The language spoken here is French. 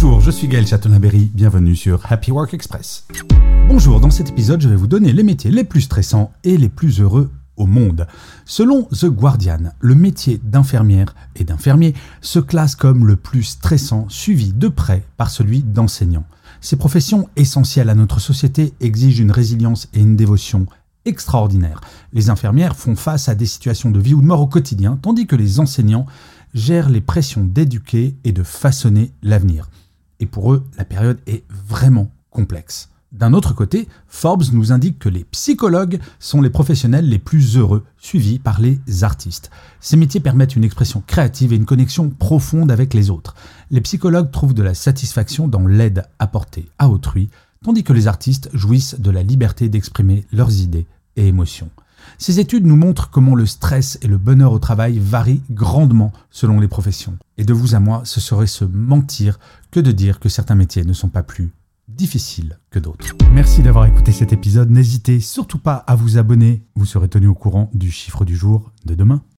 Bonjour, je suis Gaël Chatonaberry, bienvenue sur Happy Work Express. Bonjour, dans cet épisode, je vais vous donner les métiers les plus stressants et les plus heureux au monde. Selon The Guardian, le métier d'infirmière et d'infirmier se classe comme le plus stressant, suivi de près par celui d'enseignant. Ces professions essentielles à notre société exigent une résilience et une dévotion extraordinaires. Les infirmières font face à des situations de vie ou de mort au quotidien, tandis que les enseignants gèrent les pressions d'éduquer et de façonner l'avenir. Et pour eux, la période est vraiment complexe. D'un autre côté, Forbes nous indique que les psychologues sont les professionnels les plus heureux, suivis par les artistes. Ces métiers permettent une expression créative et une connexion profonde avec les autres. Les psychologues trouvent de la satisfaction dans l'aide apportée à autrui, tandis que les artistes jouissent de la liberté d'exprimer leurs idées et émotions. Ces études nous montrent comment le stress et le bonheur au travail varient grandement selon les professions. Et de vous à moi, ce serait se mentir que de dire que certains métiers ne sont pas plus difficiles que d'autres. Merci d'avoir écouté cet épisode. N'hésitez surtout pas à vous abonner. Vous serez tenu au courant du chiffre du jour de demain.